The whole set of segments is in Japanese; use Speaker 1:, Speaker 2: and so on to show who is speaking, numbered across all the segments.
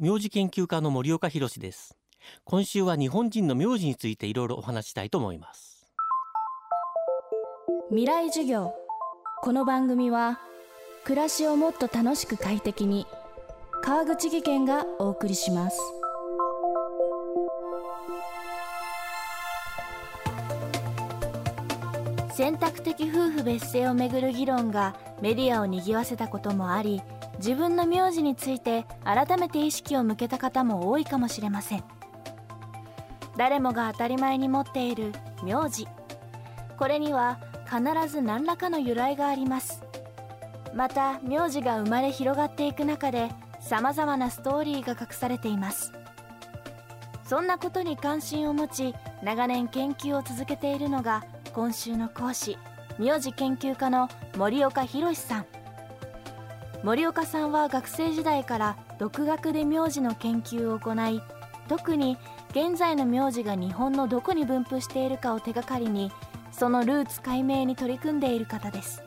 Speaker 1: 苗字研究家の森岡博です。今週は日本人の名字についていろいろお話したいと思います。
Speaker 2: 未来授業。この番組は暮らしをもっと楽しく快適に川口義賢がお送りします。選択的夫婦別姓をめぐる議論がメディアを賑わせたこともあり自分の名字について改めて意識を向けた方も多いかもしれません。誰もが当たり前に持っている名字。これには必ず何らかの由来があります。また名字が生まれ広がっていく中でさまざまなストーリーが隠されています。そんなことに関心を持ち長年研究を続けているのが今週の講師名字研究家の森岡博さん。森岡さんは学生時代から独学で名字の研究を行い特に現在の名字が日本のどこに分布しているかを手がかりにそのルーツ解明に取り組んでいる方です。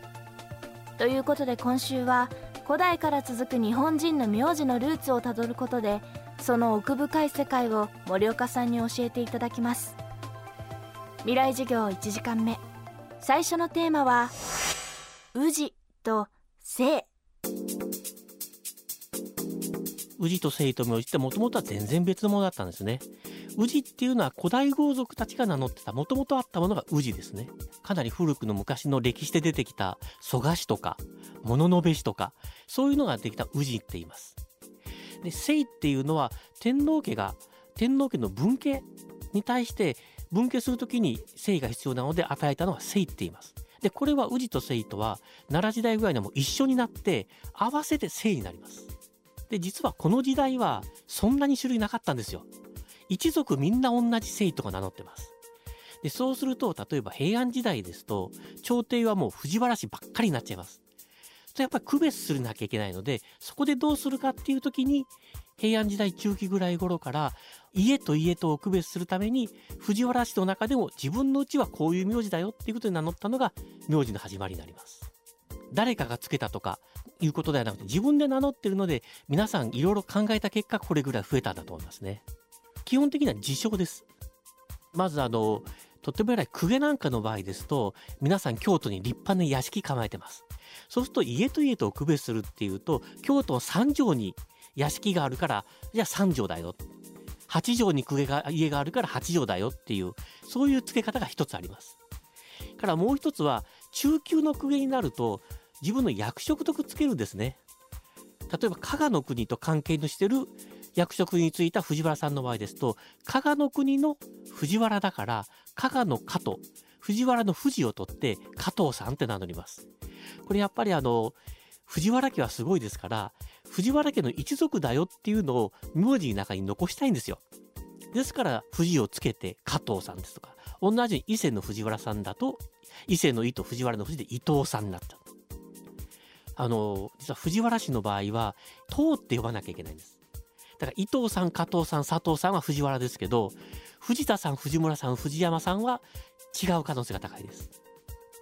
Speaker 2: ということで今週は古代から続く日本人の名字のルーツをたどることでその奥深い世界を森岡さんに教えていただきます。未来授業1時間目。最初のテーマは宇治と性
Speaker 1: 宇治と生と名字ってもともとは全然別のものだったんですね。宇治っていうのは古代豪族たちが名乗ってたもともとあったものが宇治ですね。かなり古くの昔の歴史で出てきた蘇我氏とか物部氏とかそういうのができた宇治って言います。で姓っていうのは天皇家が天皇家の分家に対して分家するときに姓が必要なので与えたのは姓って言います。で、これは宇治と姓とは奈良時代ぐらいでも一緒になって合わせて姓になります。で、実はこの時代はそんなに種類なかったんですよ。一族みんな同じ姓とか名乗ってます。で、そうすると、例えば平安時代ですと、朝廷はもう藤原氏ばっかりになっちゃいます。やっぱり区別するなきゃいけないので、そこでどうするかっていう時に、平安時代中期ぐらい頃から家と家とを区別するために藤原氏の中でも自分のうちはこういう名字だよっていうことで名乗ったのが名字の始まりになります。誰かがつけたとかいうことではなくて自分で名乗ってるので皆さんいろいろ考えた結果これぐらい増えたんだと思いますね。基本的には自称です。まずあのとっても偉い公家なんかの場合ですと皆さん京都に立派な屋敷構えてます。そうすると家と家とを区別するっていうと京都三条に屋敷があるからじゃあ3畳だよ。8畳に家が家があるから8畳だよっていうそういう付け方が一つあります。からもう一つは中級の公家になると自分の役職とくっつけるんですね。例えば加賀の国と関係のしてる役職に就いた藤原さんの場合ですと加賀の国の藤原だから加賀の加と藤原の藤を取って加藤さんって名乗ります。これやっぱりあの藤原家はすごいですから藤原家の一族だよっていうのを名字の中に残したいんですよ。ですから藤をつけて加藤さんですとか同じ伊勢の藤原さんだと伊勢の伊と藤原の藤で伊藤さんになった。あの実は藤原氏の場合は藤って呼ばなきゃいけないんです。だから伊藤さん加藤さん佐藤さんは藤原ですけど藤田さん藤村さん藤山さんは違う可能性が高いです。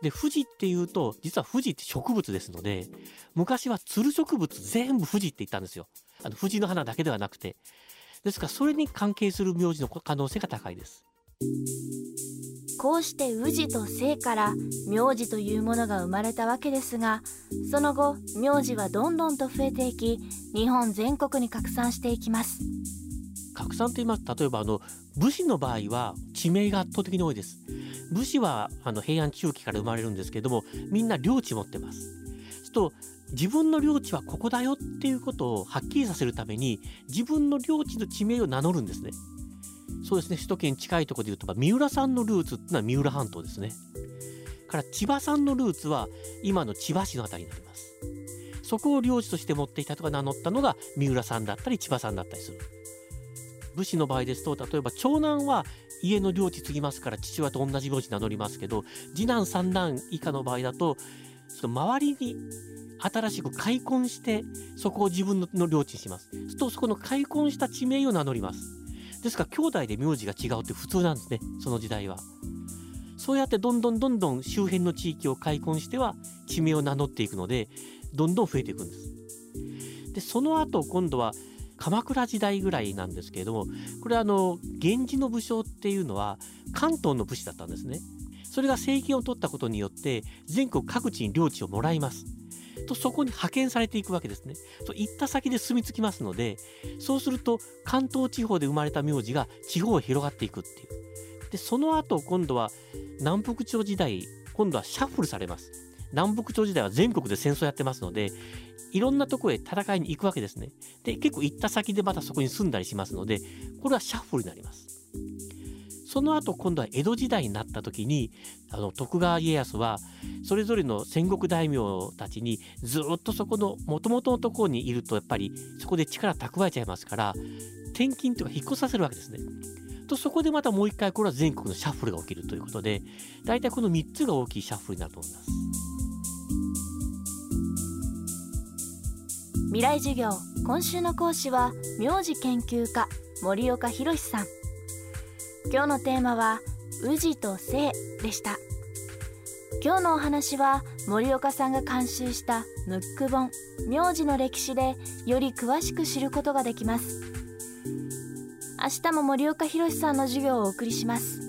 Speaker 1: で、富士っていうと、実は富士って植物ですので、昔はつる植物全部富士って言ったんですよ。あの、富士の花だけではなくて。ですから、それに関係する名字の可能性が高いです。
Speaker 2: こうして宇治と姓から名字というものが生まれたわけですがその後名字はどんどんと増えていき日本全国に拡散していきます
Speaker 1: 拡散と言います例えばあの武士の場合は地名が圧倒的に多いです武士はあの平安中期から生まれるんですけどもみんな領地持ってます。すと自分の領地はここだよっていうことをはっきりさせるために自分の領地の地名を名乗るんですね。そうですね首都圏近いとこで言うと三浦さんのルーツっていうのは三浦半島ですね。から千葉さんのルーツは今の千葉市の辺りになります。そこを領地として持っていたとか名乗ったのが三浦さんだったり千葉さんだったりする。武士の場合ですと例えば長男は家の領地継ぎますから父親と同じ名字名乗りますけど次男三男以下の場合だとその周りに新しく開墾してそこを自分の領地にします。するとそこの開墾した地名を名乗ります。ですから兄弟で名字が違うって普通なんですねその時代は。そうやってどんどんどんどん周辺の地域を開墾しては地名を名乗っていくのでどんどん増えていくんです。でその後今度は鎌倉時代ぐらいなんですけれどもこれあの源氏の武将っていうのは関東の武士だったんですね。それが政権を取ったことによって全国各地に領地をもらいます。とそこに派遣されていくわけですね。と行った先で住み着きますのでそうすると関東地方で生まれた名字が地方へ広がっていくっていう。でその後今度は南北朝時代今度はシャッフルされます。南北朝時代は全国で戦争やってますのでいろんなとこへ戦いに行くわけですね。で、結構行った先でまたそこに住んだりしますので、これはシャッフルになります。その後今度は江戸時代になった時にあの徳川家康はそれぞれの戦国大名たちにずっとそこのもともとのところにいるとやっぱりそこで力蓄えちゃいますから転勤というか引っ越させるわけですね。とそこでまたもう一回これは全国のシャッフルが起きるということで大体この3つが大きいシャッフルになると思います。
Speaker 2: 未来授業今週の講師は名字研究家森岡博さん。今日のテーマは宇治と性でした。今日のお話は森岡さんが監修したムック本名字の歴史でより詳しく知ることができます。明日も森岡博さんの授業をお送りします。